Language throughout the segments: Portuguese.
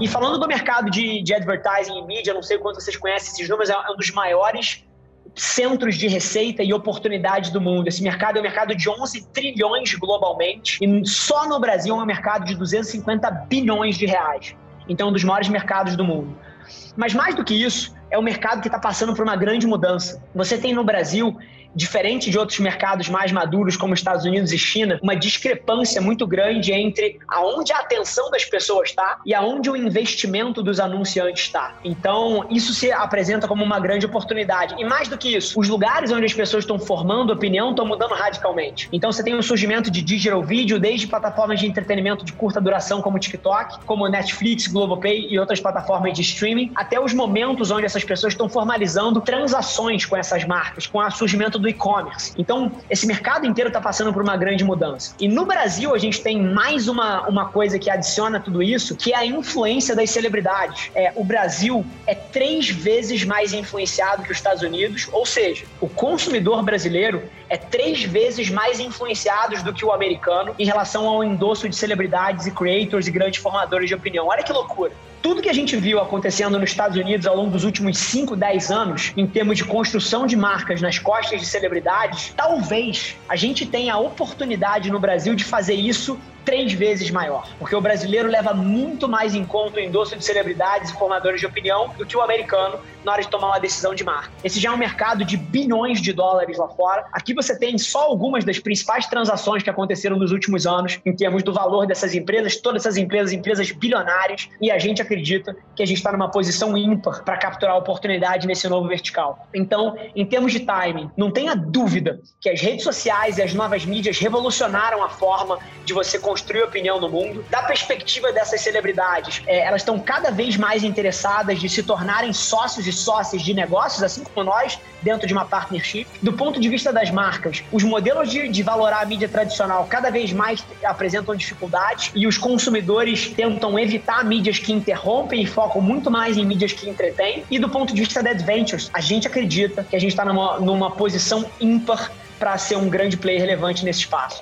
E falando do mercado de, de advertising e mídia, não sei quanto vocês conhecem esses números, é um dos maiores centros de receita e oportunidade do mundo. Esse mercado é um mercado de 11 trilhões globalmente e só no Brasil é um mercado de 250 bilhões de reais. Então, é um dos maiores mercados do mundo. Mas mais do que isso, é um mercado que está passando por uma grande mudança. Você tem no Brasil diferente de outros mercados mais maduros como Estados Unidos e China, uma discrepância muito grande entre aonde a atenção das pessoas está e aonde o investimento dos anunciantes está. Então, isso se apresenta como uma grande oportunidade. E mais do que isso, os lugares onde as pessoas estão formando opinião estão mudando radicalmente. Então, você tem o surgimento de digital video, desde plataformas de entretenimento de curta duração como TikTok, como Netflix, Globopay e outras plataformas de streaming, até os momentos onde essas pessoas estão formalizando transações com essas marcas, com o surgimento do e-commerce. Então, esse mercado inteiro está passando por uma grande mudança. E no Brasil, a gente tem mais uma, uma coisa que adiciona tudo isso, que é a influência das celebridades. É, o Brasil é três vezes mais influenciado que os Estados Unidos, ou seja, o consumidor brasileiro é três vezes mais influenciado do que o americano em relação ao endosso de celebridades e creators e grandes formadores de opinião. Olha que loucura tudo que a gente viu acontecendo nos Estados Unidos ao longo dos últimos 5, 10 anos, em termos de construção de marcas nas costas de celebridades, talvez a gente tenha a oportunidade no Brasil de fazer isso três vezes maior, porque o brasileiro leva muito mais em conta o endosso de celebridades e formadores de opinião do que o americano na hora de tomar uma decisão de marca. Esse já é um mercado de bilhões de dólares lá fora. Aqui você tem só algumas das principais transações que aconteceram nos últimos anos em termos do valor dessas empresas, todas essas empresas, empresas bilionárias, e a gente acredita que a gente está numa posição ímpar para capturar a oportunidade nesse novo vertical. Então, em termos de timing, não tenha dúvida que as redes sociais e as novas mídias revolucionaram a forma de você construir opinião no mundo. Da perspectiva dessas celebridades, é, elas estão cada vez mais interessadas de se tornarem sócios e sócias de negócios, assim como nós, dentro de uma partnership. Do ponto de vista das marcas, os modelos de, de valorar a mídia tradicional cada vez mais apresentam dificuldades e os consumidores tentam evitar mídias que interrompem e focam muito mais em mídias que entretêm. E do ponto de vista da Adventures, a gente acredita que a gente está numa, numa posição ímpar para ser um grande player relevante nesse espaço.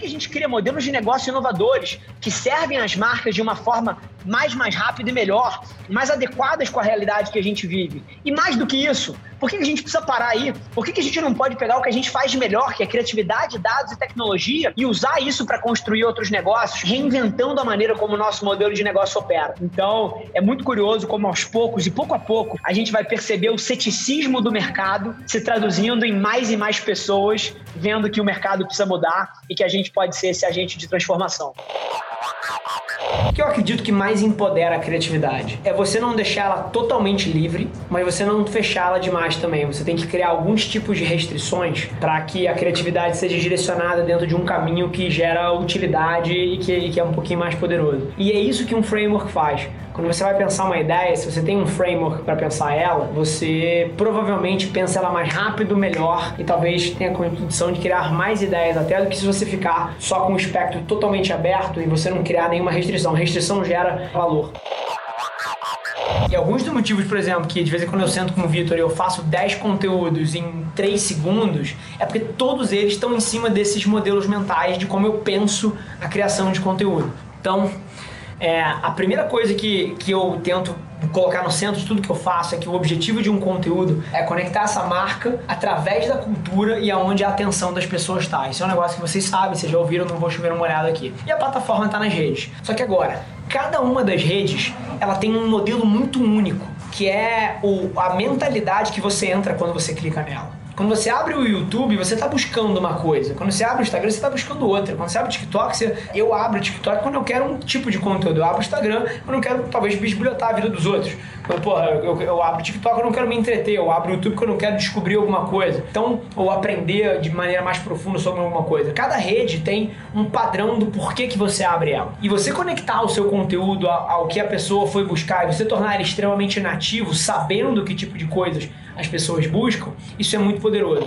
Que a gente cria modelos de negócio inovadores que servem às marcas de uma forma mais, mais rápida e melhor, mais adequadas com a realidade que a gente vive? E mais do que isso, por que a gente precisa parar aí? Por que a gente não pode pegar o que a gente faz de melhor, que é criatividade, dados e tecnologia, e usar isso para construir outros negócios, reinventando a maneira como o nosso modelo de negócio opera? Então, é muito curioso como aos poucos e pouco a pouco a gente vai perceber o ceticismo do mercado se traduzindo em mais e mais pessoas vendo que o mercado precisa mudar e que a gente pode ser esse agente de transformação. Que eu acredito que mais empodera a criatividade é você não deixar ela totalmente livre, mas você não fechá-la demais também. Você tem que criar alguns tipos de restrições para que a criatividade seja direcionada dentro de um caminho que gera utilidade e que, e que é um pouquinho mais poderoso. E é isso que um framework faz. Quando você vai pensar uma ideia, se você tem um framework para pensar ela, você provavelmente pensa ela mais rápido, melhor e talvez tenha a condição de criar mais ideias até do que se você ficar só com o espectro totalmente aberto e você não criar nenhuma restrição. Restrição gera valor. E alguns dos motivos, por exemplo, que de vez em quando eu sento com o Vitor e eu faço 10 conteúdos em 3 segundos, é porque todos eles estão em cima desses modelos mentais de como eu penso a criação de conteúdo. Então, é, a primeira coisa que, que eu tento colocar no centro de tudo que eu faço é que o objetivo de um conteúdo é conectar essa marca através da cultura e aonde a atenção das pessoas está. Isso é um negócio que vocês sabem, vocês já ouviram, não vou chover uma olhada aqui. E a plataforma está nas redes. Só que agora, cada uma das redes, ela tem um modelo muito único, que é o, a mentalidade que você entra quando você clica nela. Quando você abre o YouTube, você está buscando uma coisa. Quando você abre o Instagram, você está buscando outra. Quando você abre o TikTok, você... eu abro o TikTok quando eu quero um tipo de conteúdo. Eu abro o Instagram quando eu quero, talvez, bisbilhotar a vida dos outros. Quando, porra, eu, eu abro o TikTok quando eu não quero me entreter. Eu abro o YouTube quando eu quero descobrir alguma coisa. Então, ou aprender de maneira mais profunda sobre alguma coisa. Cada rede tem um padrão do porquê que você abre ela. E você conectar o seu conteúdo ao, ao que a pessoa foi buscar e você tornar ele extremamente nativo, sabendo que tipo de coisas as pessoas buscam, isso é muito poderoso.